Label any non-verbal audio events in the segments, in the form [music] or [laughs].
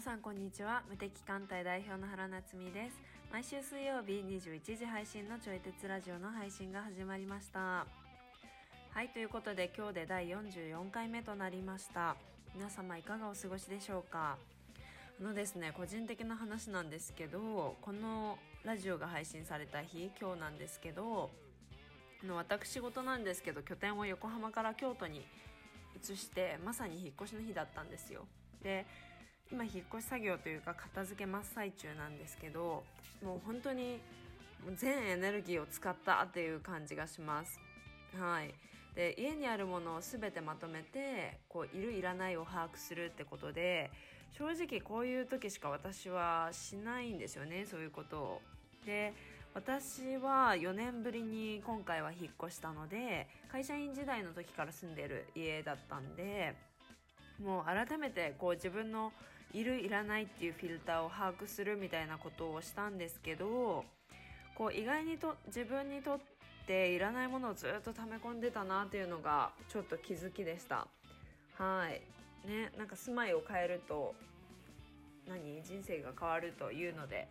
皆さんこんにちは。無敵艦隊代表の原夏実です。毎週水曜日21時配信のちょい鉄ラジオの配信が始まりました。はいということで今日で第44回目となりました。皆様いかがお過ごしでしょうか。あのですね個人的な話なんですけどこのラジオが配信された日今日なんですけど私事なんですけど拠点を横浜から京都に移してまさに引っ越しの日だったんですよ。で今引っ越し作業というか片付け真っ最中なんですけどもう本当に全エネルギーを使ったっていう感じがします。はい。で家にあるものを全てまとめてこういるいらないを把握するってことで正直こういう時しか私はしないんですよねそういうことを。で私は4年ぶりに今回は引っ越したので会社員時代の時から住んでる家だったんでもう改めてこう自分のいるいらないっていうフィルターを把握するみたいなことをしたんですけどこう意外にと自分にとっていらないものをずっと溜め込んでたなっていうのがちょっと気づきでした。はい。ねなんか住まいを変えると何？人生が変わるというので、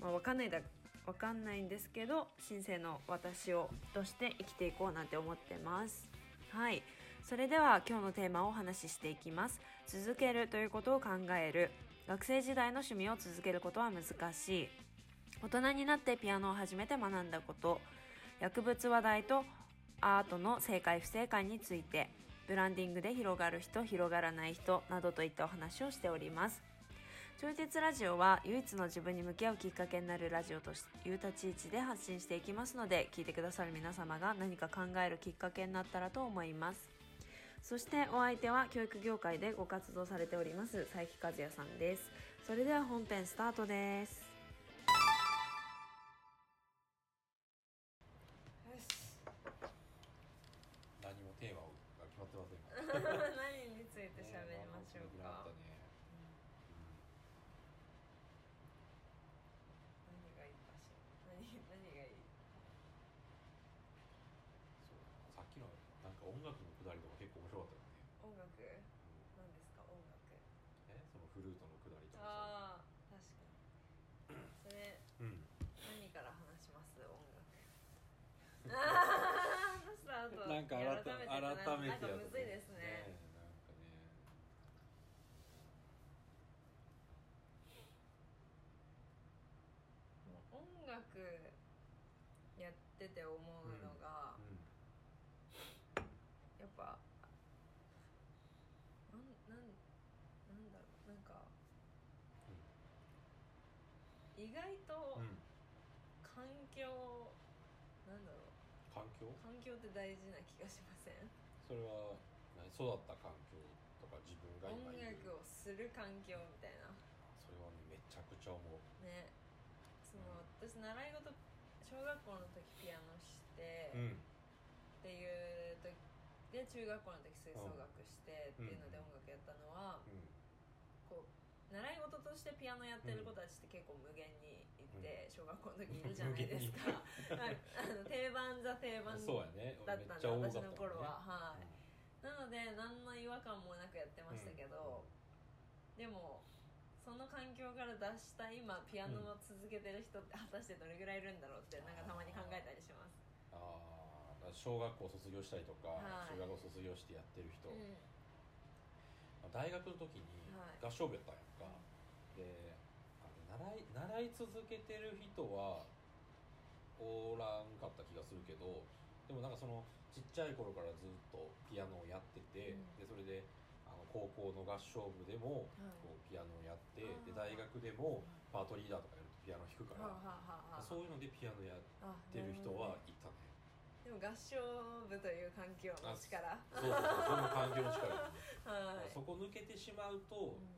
まあ、分かんないだ分かんないんですけど新生の私をとして生きていこうなんて思ってます。はい。それでは今日のテーマをお話ししていきます。続けるということを考える。学生時代の趣味を続けることは難しい。大人になってピアノを始めて学んだこと。薬物話題とアートの正解不正解についてブランディングで広がる人広がらない人などといったお話をしております。超絶ラジオは唯一の自分に向き合うきっかけになるラジオという立ち位置で発信していきますので聞いてくださる皆様が何か考えるきっかけになったらと思います。そしてお相手は教育業界でご活動されております佐伯和也さんですそれでは本編スタートですよし何もテーマが決まってませんが何について喋りましょうか、ねなんそれぐらいあったね何がいいかしら何何がいいそうさっきのなんか音楽のくだりとか結構面白かったよね、音楽何ですか音楽えそのフルートのくだりとかああ確かにそれさうん何から話します音楽ああスタートなんか改め改めてな。んかむずいですね。なんかね。音楽やってて思うのが、やっぱなんなんなんだろう。なんか意外とうん、うん、環境なんだろう環境って大事な気がしません？それは何育った環境とか自分が今音いる。楽をする環境みたいな。それはねめちゃくちゃ思う。ねその私習い事小学校の時ピアノして、うんっていう時で中学校の時吹奏楽してっていうのでうん音楽やったのは、うこう習い事としてピアノやってる子たちって結構無限にいて、小学校の時いるじゃないですか [laughs] だったんでめっちゃ多かった私の頃は。はい。なので何の違和感もなくやってましたけど、でもその環境から脱した今ピアノを続けてる人って果たしてどれぐらいいるんだろうってなんかたまに考えたりします。ああ小学校卒業したりとか、はい。中学校卒業してやってる人、うん。まあ大学の時にはい。合唱部やったんやんか、であの習い習い続けてる人はおらんかった気がするけどでもなんかそのちっちゃい頃からずっとピアノをやってて、うん。でそれであの高校の合唱部でもこうピアノをやって、あー。で大学でもパートリーダーとかやるとピアノ弾くから、そういうのでピアノやっあてる人はいたね。でも合唱部という環境の力。そうそうそうその環境の力がね。はい。そこ抜けてしまうと、うん。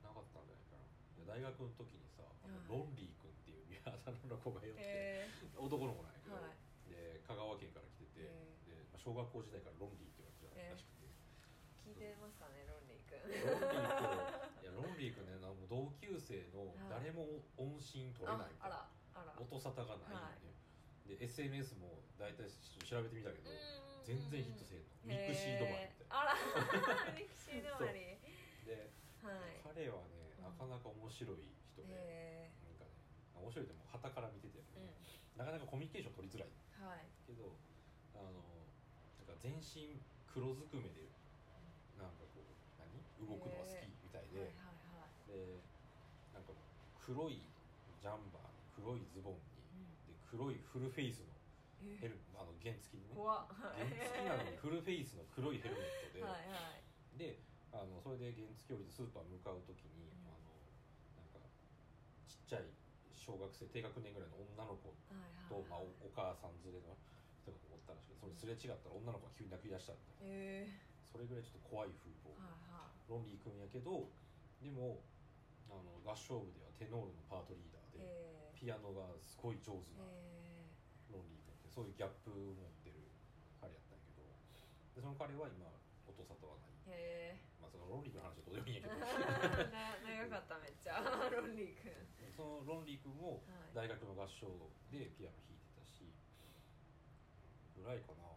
なかったんじゃないかな。で大学の時にさ、あのはい。ロンリー君っていうあだ名の子がいて、へ男の子なんやけど、はい。で香川県から来てて、へでまあ小学校時代からロンリーって言われてたらしくて、ー聞いてますかねロンリー君ロンリー君いやロンリー君ね同級生の誰も音信取れないみたいな、音沙汰がないんで、で SNS も大体調べてみたけど、全然ヒットせえんの。ミクシー止まりみたいな。あら。[laughs] ミクシー止まり。で、はい。彼はねなかなか面白い人で、へなんかね面白いでも旗から見てて、えなかなかコミュニケーション取りづらい。うんはい。けどあのなんか全身黒ずくめでなんかこう何？動くのが好きみたいで、はいはいはい。でなんか黒いジャンバーに黒いズボンにで黒いフルフェイスのえヘルあの原付きにね。原付きなのに [laughs] フルフェイスの黒いヘルメットで、はいはい。であのそれで原付降りてスーパー向かう時に、うん。あのなんかちっちゃい小学生低学年ぐらいの女の子と、まあ、はいおお母さん連れの人がおったらしくてそれすれ違ったら女の子が急に泣き出したんだえ。それぐらいちょっと怖い風貌。ー、はいはい。ロンリー君やけどでもあの合唱部ではテノールのパートリーダーで、え。ーピアノがすごい上手なえ。ロンリー君ってそういうギャップを持ってる彼やったんやけどでその彼は今音沙汰はない、ー、へまあ、そのロンリー君の話はどうでもいいんやけど。[laughs] かっためっちゃ。ロンリー君。そのロンリー君もはい。大学の合唱でピアノ弾いてたしぐらいかな。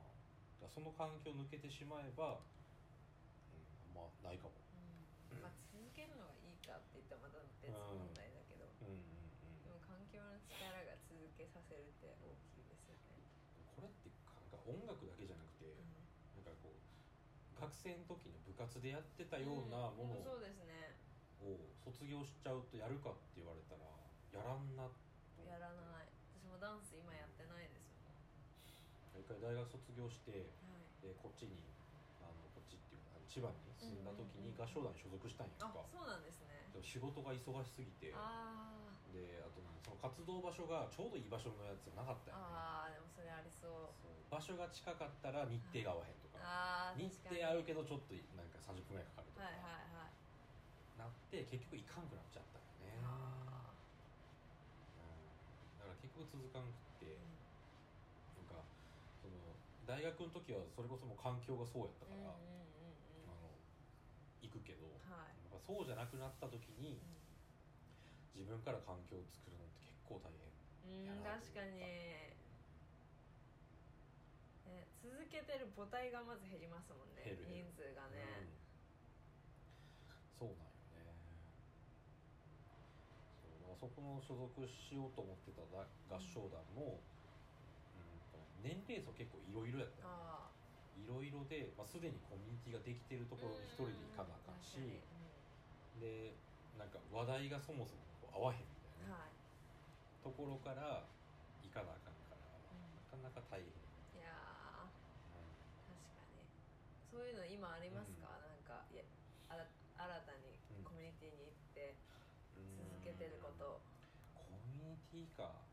その環境抜けてしまえば、うん、あんまないかもうんまあ続けるのがいいかって言ったらまた別問題だけど、うんうんうんでも環境の力が続けさせるって大きいですよね、これってなんか音楽だけじゃなくて、なんかこう学生の時の部活でやってたようなものうんそうですね。を卒業しちゃうとやるかって言われたらやらんなやらない。私もダンス今やってないですもん。一回大学卒業してはい。でこっちにあのこっちっていうか千葉に住んだ時にうんうんうんうん。合唱団に所属したんやんか、あそうなんですね。仕事が忙しすぎて。あであとねその活動場所がちょうどいい場所のやつがなかったーよね。あーでもそれありそう。場所が近かったら日程が合わへんとか。あー日確かに。程合うけどちょっとなんか30分ぐらいかかるとか、はいはいはい。なって結局行かんくなっちゃったよね、あうん、だから結局続かんくって、ーなんかその大学の時はそれこそもう環境がそうやったから、うんうんうんうん。あの行くけど、はい。やっぱそうじゃなくなった時に自分から環境を作るのって結構大変うん、う確かに、ね、続けてる母体がまず減りますもんね人数がね、うん、そうなんよね。そうそこの所属しようと思ってただ合唱団も、うん、年齢層結構いろいろやったいろいろで、まあ、すでにコミュニティができてるとあころに一人で行かなあかんし、うん。うんでなんか話題がそもそも合わへんみたいなはい。ところから行かなあかんから、なかなか大変、いやー確かにそういうの今ありますか、なんかいや新たにコミュニティに行ってうん。続けてること、コミュニティか。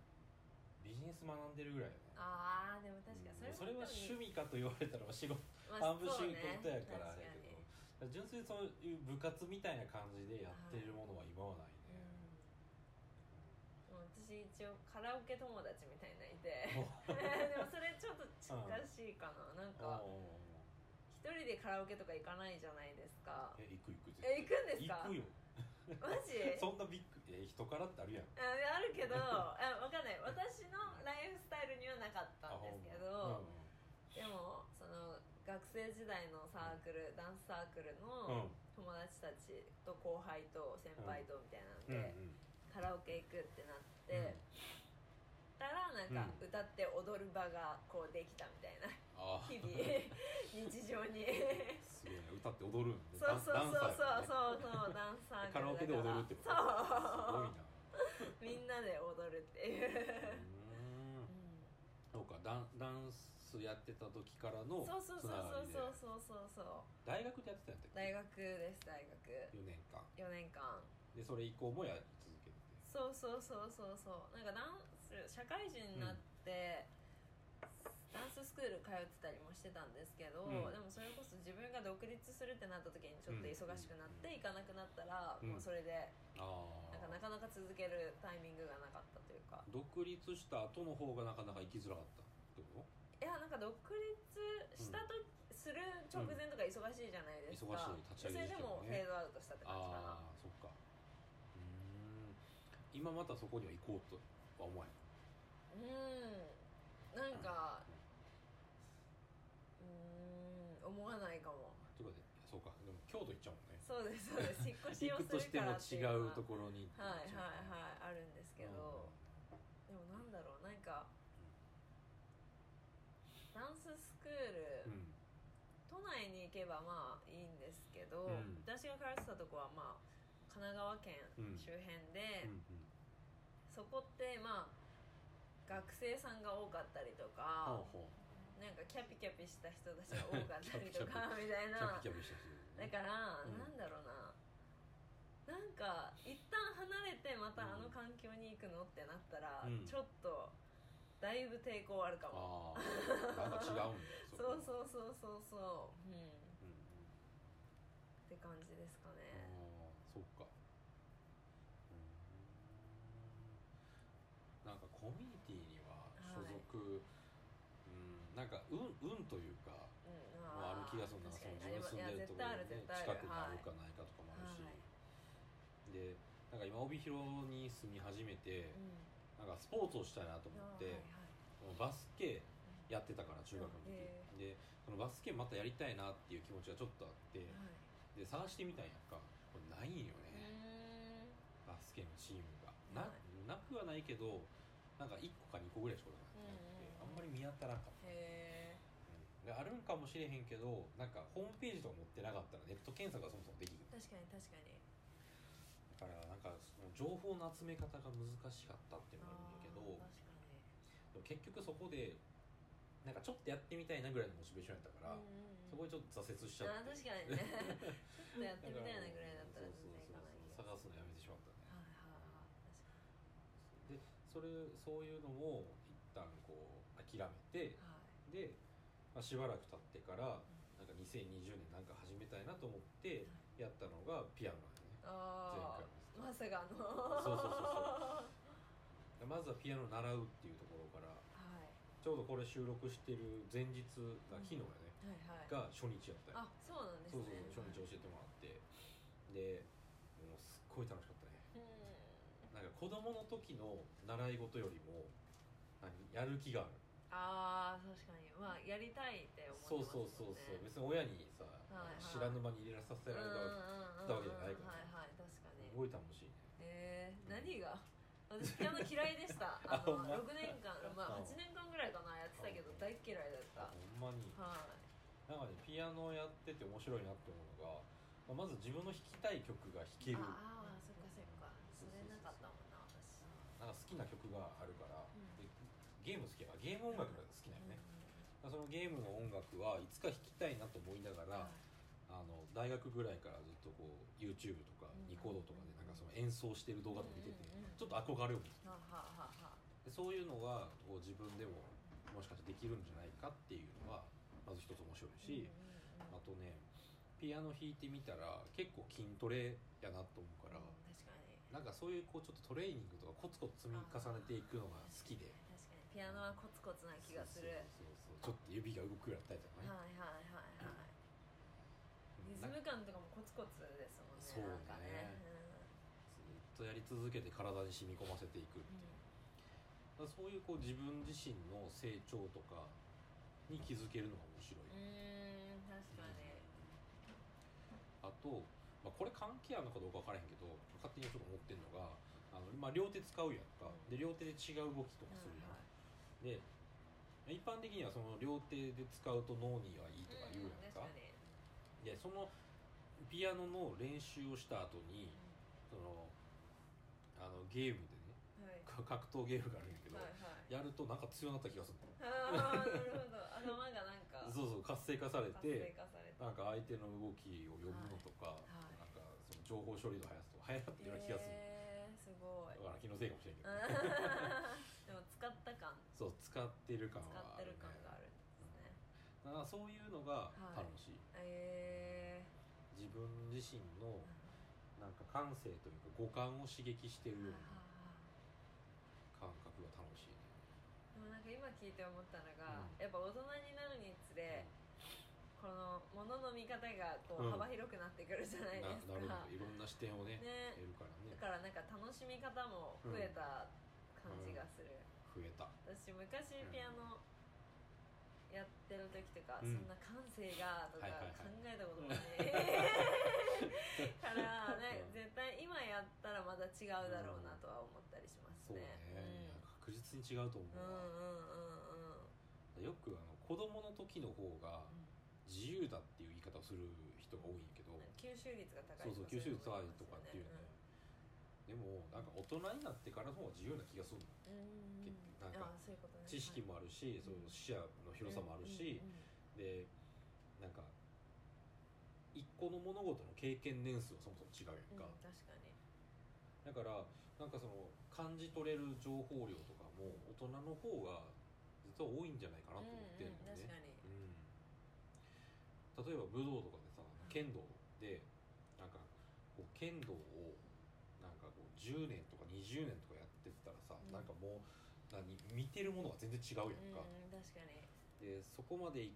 ビジネス学んでるぐらいよね。ああでも確かにそれそれは趣味、味かと言われたら仕事。ま半分仕事やからあれやけど、純粋にそういう部活みたいな感じでやってるものは今はないね、うん、もう私一応カラオケ友達みたいなのいて。[laughs] でもそれちょっと近しいかな、なんかおー一人でカラオケとか行かないじゃないですか。え行く行くえ行くんですか？行くよ。マジ？[laughs] そんなビッグえ人からってあるやん。ああるけどあ分かんない。私のライフスタイルにはなかったんですけど、でもその学生時代のサークル、ダンスサークルうん。の友達たちと後輩と先輩とみたいなのうんうん。で、カラオケ行くってなって、たらなんかうん。歌って踊る場がこうできたみたいなあ日々 [laughs] 日常に。すごいね歌って踊るんでそうそうそうそうそうそうダンサーカラオケで踊るってこと？そう。すごいな。みんなで踊るっていう、うーん。そうかダンダンスやってた時からのそうそうそうそうそうそうそう。大学でやってたんやったっ大学です大学。け4年間。4年間。でそれ以降もやり続けてそうそうそうそうそう。なんかダンス社会人になって、ダンススクール通ってたりもしてたんですけど、うん。でもそれこそ自分が独立するってなった時にちょっと忙しくなって行かなくなったら、うん。もうそれであなんかなあかなか続けるタイミングがなかったというか。独立した後の方がなかなか行きづらかったってこいやなんか独立したと、する直前とか忙しいじゃないですか、忙しい立ち上げそれでもフェードアウトしたってと感じかなああそっか。うーん。今またそこには行こうとは思わへん？うん。なんかうん思わないかも。というそうかでも京都行っちゃうもんね。そうですそうです。[laughs] 引っ越しを行くとしてもするからっていう違のは。うところにはいはいはいあるんですけど、でもなんだろうなんかダンススクール、うん都内に行けばまあいいんですけど、うん。私が通ってたとこはまあ神奈川県うん周辺で、うんそこってまあ学生さんが多かったりとほうか、ほなんかキャピキャピした人たちが [laughs] 多かったりとかみたいな。だから、うん。なんだろうな。なんか一旦離れてまたあの環境に行くのってなったら、うん。ちょっとだいぶ抵抗あるかも、ああなんか違うんだよ。[laughs] そううそうそうそうそう。うん。っうん。うんて感じですかねああそっかうんなんかコミュニティには所属、うんなんか運運というかうん。もある気がするなその自分住んでるところに、ね、近くにあるかないかとかもあるし、はい。でなんか今帯広に住み始めて、うん。なんかスポーツをしたいなと思って、はいはいバスケやってたから中学の時、へでそのバスケまたやりたいなっていう気持ちがちょっとあって、はい。で探してみたんやんか。これないんようね、バスケのチームが。な,、はなくはないけどなんか1個か2個ぐらいしかなくて、うんうんうんあんまり見当たらんかった、へうんであるんかもしれへんけどなんかホームページとか持ってなかったらネット検索がそもそもできるえ確かに確かに。だからなんかその情報の集め方が難しかったっていうのがあるんだけどあー確かに。でも結局そこでなんかちょっとやってみたいなぐらいのモチベーションやったから、うんうんうん。そこでちょっと挫折しちゃって。確かにね。[laughs] ちょっとやってみたいなぐらいだったらそう全然いかな。いそうそう。探すのやめてしまったねはいはいはい。確かでそれそういうのも一旦こう諦めてにはい。で、まあ、しばらく経ってからなんか2020年なんか始めたいなと思ってやったのがピアノなんよねああまさかの。そうそうそうそう。[laughs] まずはピアノを習うっていうところからはい。ちょうどこれ収録してる前日が昨日やね、はいはい。が初日やったよ。あそうなんですそうね。そうそう初日教えてもらって。でもうすっごい楽しかったね。うん。なんか子供の時の習い事よりも何やる気があるああ確かに。まあやりたいって思ってそうますもんね。そうそうそう別に親にさ、はい知らぬ間に入れさせられたわけじゃないから。はいはい確かに。すごい楽しいねえー、何が？私ピアノ嫌いでした。[laughs] あのあほんま？6年間まあうん8年間ぐらいかなやってたけど大っ嫌いだった。あほんまに。はなんかねピアノやってて面白いなって思うのが、まあまず自分の弾きたい曲が弾ける。いああそっかそっか。それなかったもんな私。なんか好きな曲があるから、ゲーム好きやからゲーム音楽が好きなんよね、そのゲームの音楽はいつか弾きたいなと思いながら、あの大学ぐらいからずっとこう YouTube とかうん。ニコ動とかでなんかその演奏してる動画とか見てて、うんうんうん。ちょっと憧れを持つ。はあはあはあはでそういうのがこう自分でももしかしてできるんじゃないかっていうのはまず一つ面白いあし、あとねピアノ弾いてみたら結構筋トレやなと思うから、確かに。なんかそういうこうちょっとトレーニングとかコツコツ積み重ねていくのが好きでピアノはコツコツな気がする。そうそうちょっと指が動くようになったりとかね、はいはいはいはいリズム感とかもコツコツですもんねそうね。なんかね。ずっとやり続けて体に染み込ませていくっていう。うん。そういうこう自分自身の成長とかに気づけるのが面白い、うん確かに。あと、まあ、これ関係あるのかどうか分からへんけど勝手にちょっと思ってるのがあの、まあ、両手使うやんか、うん。で両手で違う動きとかするやん、はいで一般的にはその両手で使うと脳にはいいとか言うやんか,、でそのピアノの練習をした後にそのあのゲームでねはい。か格闘ゲームがあるんやけど、はいはい。やるとなんか強くなった気がするああなるほど。頭がなんか。[laughs] そうそう活性化されてなんか相手の動きを読むのとか、はいなんかその情報処理の速さとか速なってるような気がする、えー、すごい。だから気のせいかもしれんけど、[laughs] そう使ってる感使はある、ね、ってる感があるんですね。だからそういうのが楽しい、え自分自身のーなんか感性というか五感を刺激してるようなは感覚が楽しいね。でもなんか今聞いて思ったのが、うん。やっぱ大人になるにつれ、このものの見方がこうん。う幅広くなってくるじゃないなですか、なるほど。いろんな視点をねね。得るからね。だからなんか楽しみ方も増えた感じがする、増えた。私昔ピアノやってる時とか、うん。そんな感性がとかはいはいはい。考えたこともない。[laughs] からねうん。絶対今やったらまた違うだろうなとは思ったりしますそうね。ね、確実に違うと思うん、うんうわ、うんうんうん。よくあの子供の時の方が自由だっていう言い方をする人が多いんやけど、吸収率が高いそうそう吸収率高いとかっていうね、でもなんか大人になってからの方が自由な気がするの。うん。知識もあるし、そう視野の広さもあるし、でなんか一個の物事の経験年数はそもそも違うやんか、うんうん確かに。だからなんかその感じ取れる情報量とかも大人の方が実は多いんじゃないかなと思ってるのね、うんうん。例えば武道とかでさ剣道でなんかこう剣道を10年とか20年とかやってったらさ、うん。なんかもう何見てるものが全然違うやんか、うん確かに。でそこまでい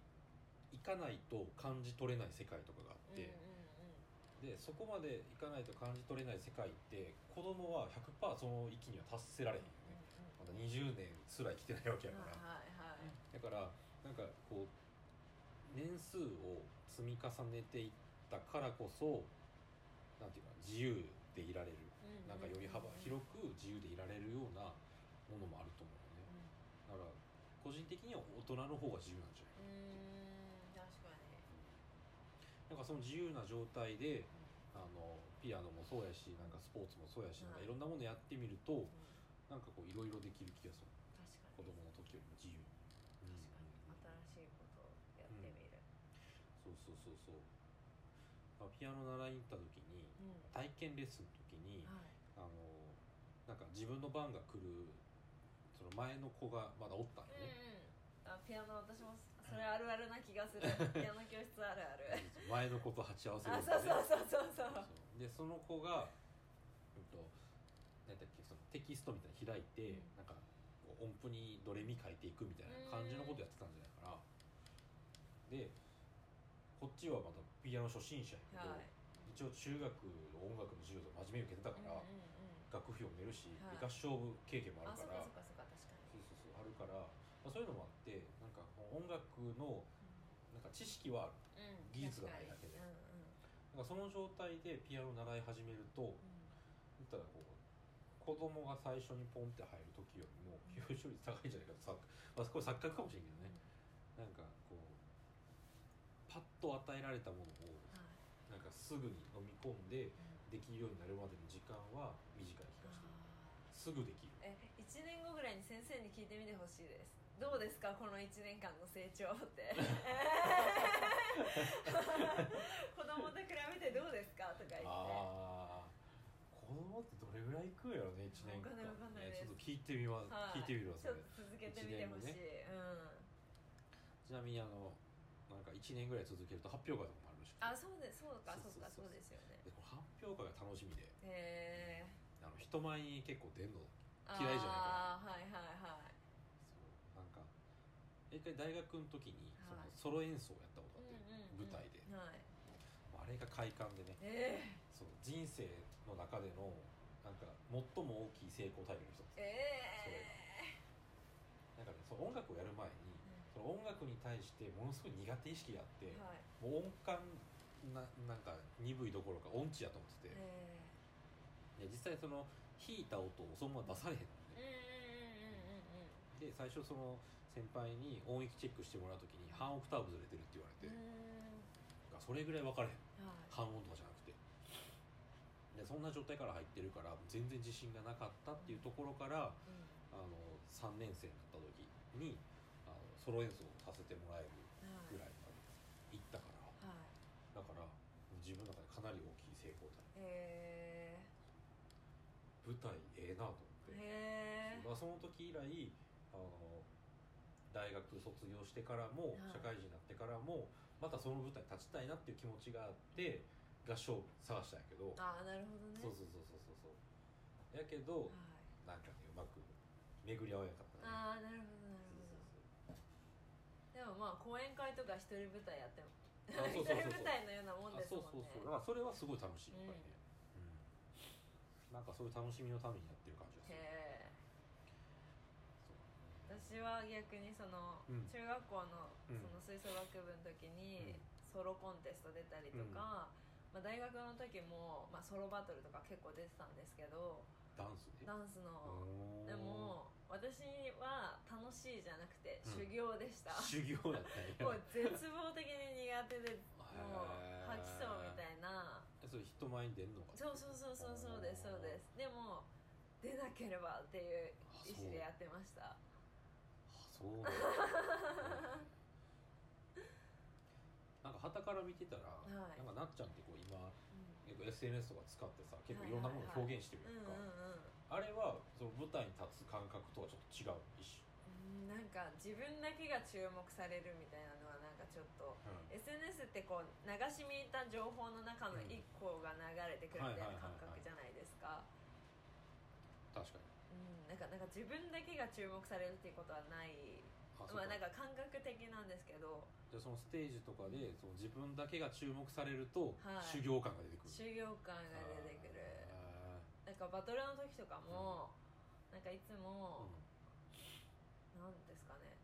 いかないと感じ取れない世界とかがあって、うんうんでそこまでいかないと感じ取れない世界って子供は100%その域には達せられへんよね。まだ20年すら生きてないわけやから、うんはいはいはい。だからなんかこう年数を積み重ねていったからこそなんていうか自由でいられる、うんなんかより幅広く自由でいられるようなものもあると思うよね。だから個人的には大人の方が自由なんじゃないう。んうん。確かに。なんかその自由な状態であのピアノもそうやしなんかスポーツもそうやし、はいなんかいろんなものやってみるとうん。なんかこういろいろできる気がする。確か子に供の時よりも自由。に、確かに。新しいことをやってみる。そうそうそうそう。まあピアノ習いに行った時にうん。体験レッスンの時にはいあのなんか自分の番が来るその前の子がまだおったんようんね、うん。あピアノ私もそれあるあるな気がする。[laughs] ピアノ教室あるある。前の子と鉢合わせるそうそうそうそう。そう。でその子が、うんと、なんだっけそのテキストみたいに開いて、うん。なんか音符にドレミ書いていくみたいな感じのことやってたんじゃないかな。でこっちはまだピアノ初心者やけど、はい一応中学の音楽の授業とか真面目に受けてたから、うんうん楽譜読めるし、はい。合唱部経験もうんああるからそうそうそうあるから、まあ、そういうのもあってなんか音楽のなんか知識はある。うん技術がないだけで。確かに。なんかその状態でピアノ習い始めるとうん。たらこう子供が最初にポンって入る時よりも吸収率高いんじゃないかとさ、まあ、これ錯覚かもしれんけどね。なんかこうパッと与えられたものをはいなんかすぐに飲み込んでうん。できるようになるまでの時間は短い気がしてすぐできる。ーえ1年後ぐらいに先生に聞いてみてほしいです。どうですかこの1年間の成長って。[laughs] 子供と比べてどうですか？とか言って。ああ子供ってどれぐらい行くんやろね1年間ちょっと聞いてみます、はい。聞いてみるわそれ。続けてみてほしい、一ちなみにあのなんか1年ぐらい続けると発表会とかしくてあそうですそうかそうかそうですよね。でこの発表会が楽しみで。へえあの人前に結構出んのー、嫌いじゃないかああはいはいはい。そう。なんか一回大学の時にそのはいソロ演奏をやったことがあって、うんうんうん。舞台ではい。あれが快感でね。えそう人生の中でのなんか最も大きい成功体験の一つ。ー、えなんかねその音楽をやる前にその音楽に対してものすごい苦手意識があって、ー、はい。もう音感ななんか鈍いどころか音痴やと思ってて、えで実際その弾いた音をそのまま出されへんので最初その先輩に音域チェックしてもらう時に半オクターブずれてるって言われて、それぐらい分からへん。うんはい。半音とかじゃなくて。でそんな状態から入ってるから全然自信がなかったっていうところからうあの3年生になった時にソロ演奏をさせてもらえるんぐらいまで行ったから。はい。だから自分の中でかなり大きい成功体へ舞台ええなと思えって、へえまあ、その時以来あの大学卒業してからもはい。社会人になってからもまたその舞台に立ちたいなっていう気持ちがあって合唱部探したんやけど、ああなるほどね。そうそうそうそうそうそう。やけどはい。なんかねうまく巡り合わなかったねああなるほどでもまあ講演会とか一人舞台やってもそうそう一そうそう。人舞台のようなもんあそうですもんね。そうそうだからそれはすごい楽しいやっぱりね、うん。なんかそういう楽しみのためにやってる感じがする。へえ。私は逆にその、うん。中学校のうん。その吹奏楽部の時にうん。ソロコンテスト出たりとか、まあ、大学の時も、まあ、ソロバトルとか結構出てたんですけどダンスでダンスの。おー。でも私は楽しいじゃなくてうん。修行でした、修行やったもう絶望的に苦手でもう吐きそうみたいな。えそれ人前に出んのかなそうそうそうそうそうですそうです。でも出なければっていう意思でやってました。あそうなんだ。なんか旗から見てたら、い。なんかなっちゃんってこう今う結構 SNS とか使ってさ結構いろんなものを表現してるんうんやんか、うんうんあれはその舞台に立つ感覚とはちょっと違う一うんなんか自分だけが注目されるみたいなのはなんかちょっと種、SNS ってこう流し見た情報の中の1個が流れてくるみたいな感覚じゃないですか。確かに。うんなんかなんか自分だけが注目されるっていうことはない。まあなんか感覚的なんですけど。じゃあそのステージとかでその自分だけが注目されると、はい。修行感が出てくる。修行感が出てかバトルの時とかも、なんかいつーも、なんですかね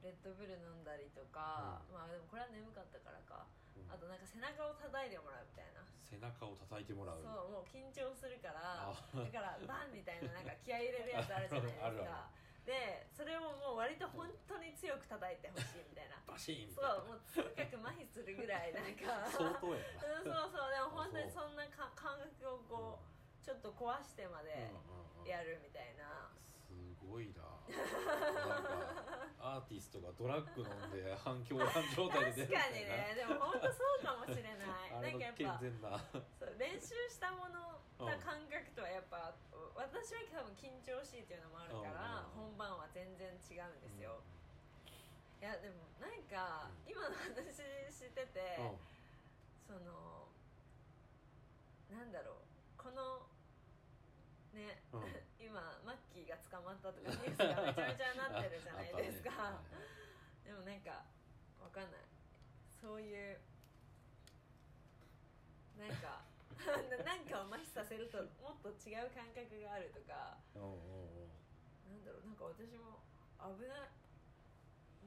レッドブル飲んだりとか、まあでもこれは眠かったからかうん。あとなんか背中を叩いてもらうみたいな。背中を叩いてもらう。そうもう緊張するからあだからバンみたいななんか気合い入れるやつあるじゃないですか。[laughs] でそれをもう割と本当に強く叩いてほしいみたいな。バシーンみそたいな。うもうとにかく麻痺するぐらいなんか。相当やうんそうそう。でも本当にそんなか感覚をこうちょっと壊してまなでうんうんうんやるみたいな。すごいな。なんかアーティストがドラッグ飲んで [laughs] 反響乱状態で出る確かにね。でも本当そうかもしれない。[laughs] なんかやっぱそう練習したものうんた感覚とはやっぱ私は多分緊張しいっていうのもあるからうん本番は全然違うんですよ。いやでもなんかうん。今の話しててうん。そのなんだろう。このねうん。[laughs] 今マッキーが捕まったとかニュースが [laughs] めちゃめちゃなってるじゃないですか、ね。[laughs] でもなんかわかんない。そういうなんかなんかを麻痺させるともっと違う感覚があるとかうんうんうん。なんだろうなんか私も危ない。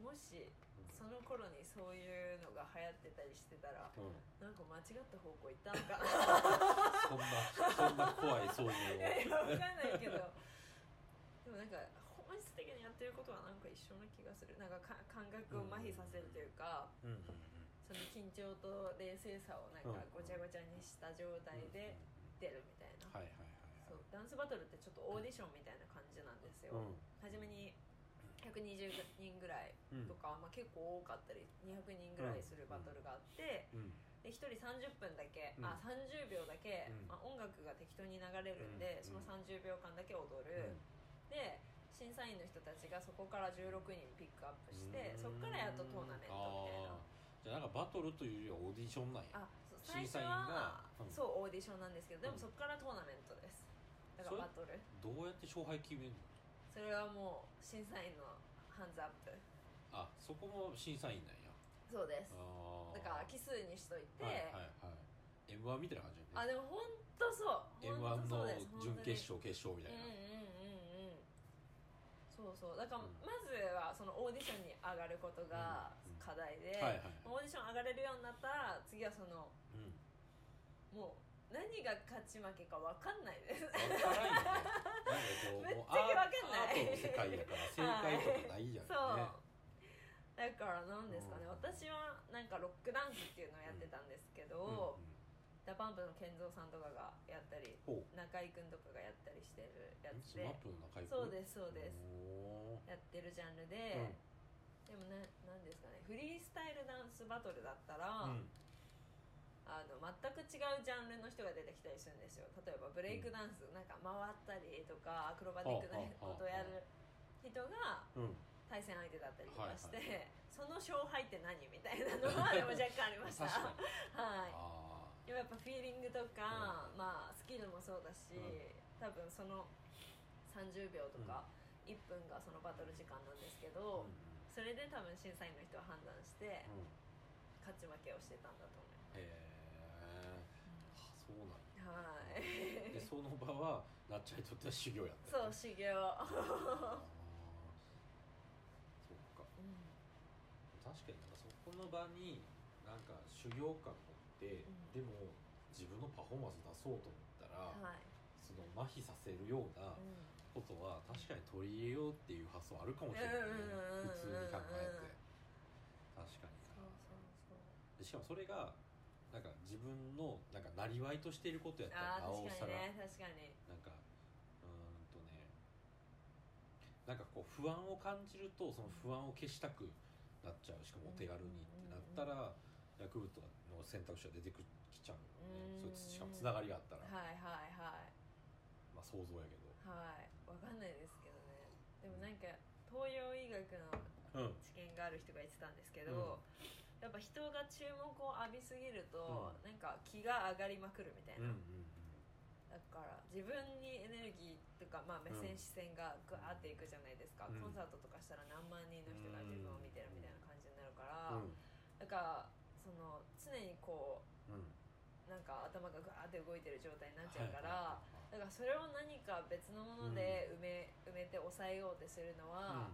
もしその頃にそういうのが流行ってたりしてたらうん。なんか間違った方向行ったのかな。そんなそんな怖いそういう [laughs] いやいかんないけど。でもなんか本質的にやってることはなんか一緒な気がする。なんかか感覚を麻痺させるというか、うんうんその緊張と冷静さをなんかうん。ごちゃごちゃにした状態で出るみたいな、はいはいはい。そうダンスバトルってちょっとオーディションみたいな感じなんですよ、うん。初めに120人ぐらいとか、まあ、結構多かったり200人ぐらいするバトルがあって、うん。で1人30分だけ、うん。あ30秒だけ、うん。まあ、音楽が適当に流れるんで、うん。その30秒間だけ踊る、で審査員の人たちがそこから16人ピックアップして、うん。そこからやっとトーナメントみたいな。じゃあなんかバトルというよりはオーディションなんや。あ最初審査員がは、うん。そうオーディションなんですけどでもうん。そこからトーナメントです。だからバトル。どうやって勝敗決めるの？それはもう審査員のハンズアップ。あそこも審査員なんや。そうです。あだから奇数にしといて、はいはいはい。m 1みたいな感じあでも本当そう。m 本1の準決勝決勝みたいな、うんうんうんうんそうそう。だからうん。まずはそのオーディションに上がることがうん課題で、オーディション上がれるようになったら次はそのうん。もう何が勝ち負けか分かんないです。分からんよね。なんかこう [laughs] ぶっちゃ分かんない。アートの世界やから正解とかないやんね、そう。だからなんですかね。うん。私はなんかロックダンスっていうのをやってたんですけど、DA PUMP の KENZO さんとかがやったりほ中居君とかがやったりしてるやうつで。スマップの中居君そうですそうです。やってるジャンルで、でもななんですかね。フリースタイルダンスバトルだったら、うんあの全く違うジャンルの人が出てきたりするんですよ。例えばブレイクダンス、なんか回ったりとかアクロバティックなことをやる人がうん。対戦相手だったりとかして、はいはその勝敗って何みたいなのはでも若干ありました。[laughs] はい。あでもやっぱフィーリングとか、まあスキルもそうだし、うん。多分その30秒とか1分がそのバトル時間なんですけーど、うん。それで多分審査員の人は判断してうん。勝ち負けをしてたんだと思いへえあそうなんはい。でその場はなっちゃんにとっては修行やったそう修行、あそっか。確かになんかそこの場になんか修行感持って、ん。でも自分のパフォーマンス出そうと思ったら、はい、その麻痺させるようなことは確かに取り入れようっていう発想あるかもしれない、ね。うん普通に考えて。確かにそうそでしかもそれがなんか自分のなんかなりわいとしていることやったらなおさら、確かにね確かに。なんかうーんとねなんかこう不安を感じるとその不安を消したくなっちゃう。しかもお手軽にってなったら薬物の選択肢が出てきちゃうよねうん。それしかもつながりがあったら、はいはいはい。まあ想像やけはい。わかんないですけどね。でもなんか東洋医学のどうん。知見がある人が言ってたんですけど、やっぱ人が注目を浴びすぎると、うなんか気が上がりまくるみたいな、うんうんだから自分にエネルギーとか、まあ、目線、うん視線がグワーっていくじゃないですか、うん。コンサートとかしたら何万人の人が自分を見てるみたいな感じになるから、うん。だからその常にこうんうん。うなんか頭がグワーって動いてる状態になっちゃうから、はいだからそれを何か別のもので埋め,、埋めて抑えようってするのは、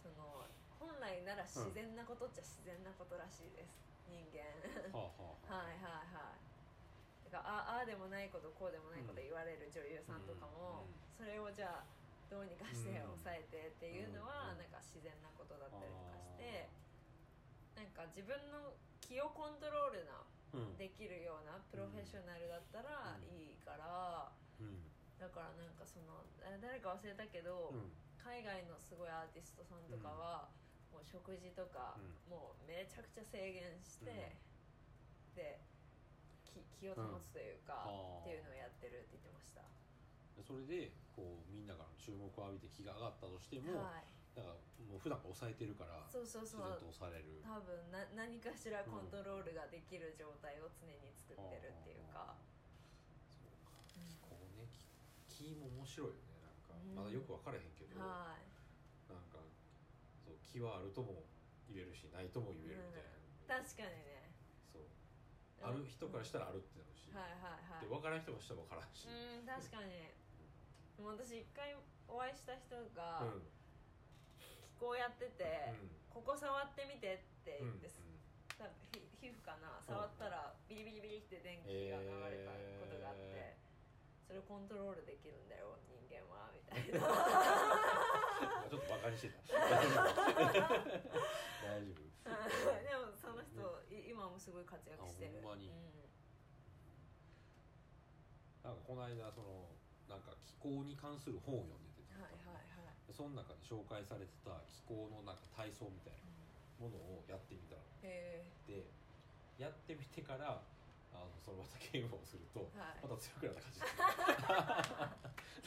その本来なら自然なことっちゃ自然なことらしいです。人間。うんはあはいはいはい。だからあああでもないことこうでもないこと言われる女優さんとかも、うんそれをじゃあどうにかしてうん抑えてっていうのは、うん。なんか自然なことだったりとかしてなんか自分の気をコントロールなうん。できるようなプロフェッショナルだったらうん。いいから、うん。だからなんかそのあ誰か忘れたけど、うん。海外のすごいアーティストさんとかは、もう食事とか、うもうめちゃくちゃ制限して、うん。で気気を保つというか、うん。っていうのをやってるって言ってました、でそれでこうみんなからの注目を浴びて気が上がったとしても、はい。だからもう普段抑えてるからそうそう自然そうと抑えれる。多分な何かしらコントロールができる状態を常に作ってるっていうか、そうか。うん。こうね気気も面白いよねうんなん。かまだよく分からへんけど、はかそう気はあるとも言えるしないとも言えるみたいな、い確かにね。そう。ある人からしたらあるってなるし、はいはいはい。で分からん人からしたら分からんし、うん確かに。でも私一回お会いした人がうん。気候やってて、うん。ここ触ってみてってうん言って、多分ひ皮膚かな？触ったらビリビリビリって電気が流れたことがあって、えそれをコントロールできるんだよ人間はみたいな [laughs] ちょっとバカにしてた。[laughs] 大丈夫。大丈夫でもその人、い今もすごい活躍してる。あほんまに。うなんかこの間そのなんか気候に関する本を読んでて、ん、はいはいはい、でその中で紹介されてた気候のなんか体操みたいなものをやってみたの。へでやってみてからあのそのまたゲームをすると、はい。また強くなった感じ。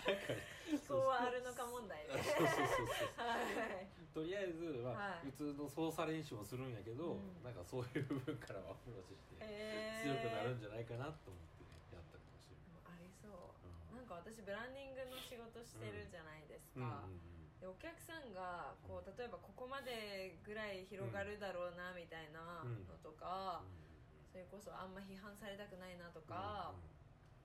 なんか気候はあるのか問題ね。[laughs] そうそうそうそうはい。とりあえず、まあはい。普通の操作練習もするんやけど、うん。なんかそういう部分からはアプローチしてへえ強くなるんじゃないかなと思ってねやったりとかしてるありそう、うん。なんか私ブランディングの仕事してるじゃないですか、うんうんでお客さんがこう例えばここまでぐらい広がるだろうなみたいなのとか、それこそあんま批判されたくないなとか、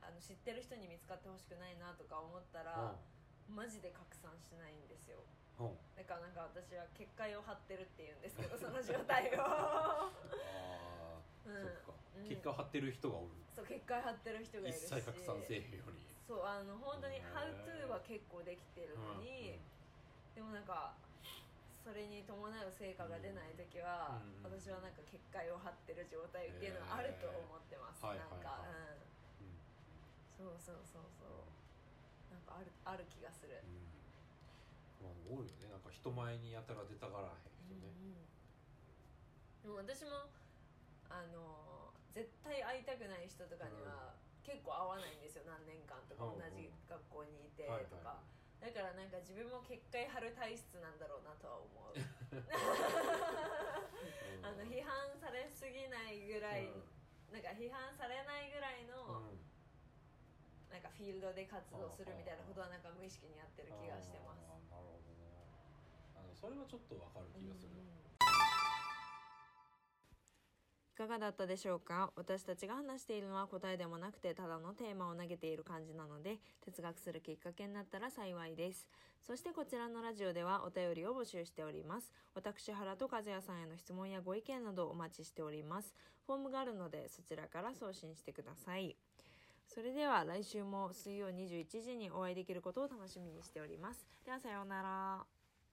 あの知ってる人に見つかってほしくないなとか思ったら、マジで拡散しないんですよ。うん。うんだからなんか私は結界を張ってるっていうんですけど [laughs] その状態を。ああ、うん。そっか、うん。結果を張ってる人がおる。そう結界張ってる人がい一るし。切拡散せえへんように。そうあの本当にへー「How to」は結構できてるのに、でもなんかそれに伴う成果が出ない時は、うん私はなんか結界を張ってる状態っていうのはあると思ってます、へー。なんか、はいはい。はいうん。そうそうそうそう。なんかあるある気がする、うん、うん、まあ、おるよね。なんか人前にやたら出たがらへん人ね、でも私もあの絶対会いたくない人とかには結構会わないんですよ。何年間とか。うん同じ学校にいてとかだからなんか自分も結界張る体質なんだろうなとは思う。うん。あの批判されすぎないぐらい、うん。なんか批判されないぐらいの、うん。なんかフィールドで活動するみたいなことはなんか無意識にやってる気がしてます。なるほどね。あのそれはちょっとわかる気がする、かがだったでしょうか？私たちが話しているのは答えでもなくてただのテーマを投げている感じなので哲学するきっかけになったら幸いです。そしてこちらのラジオではお便りを募集しております。私原と和也さんへの質問やご意見などお待ちしております。フォームがあるのでそちらから送信してください。それでは来週も水曜21時にお会いできることを楽しみにしております。ではさようなら。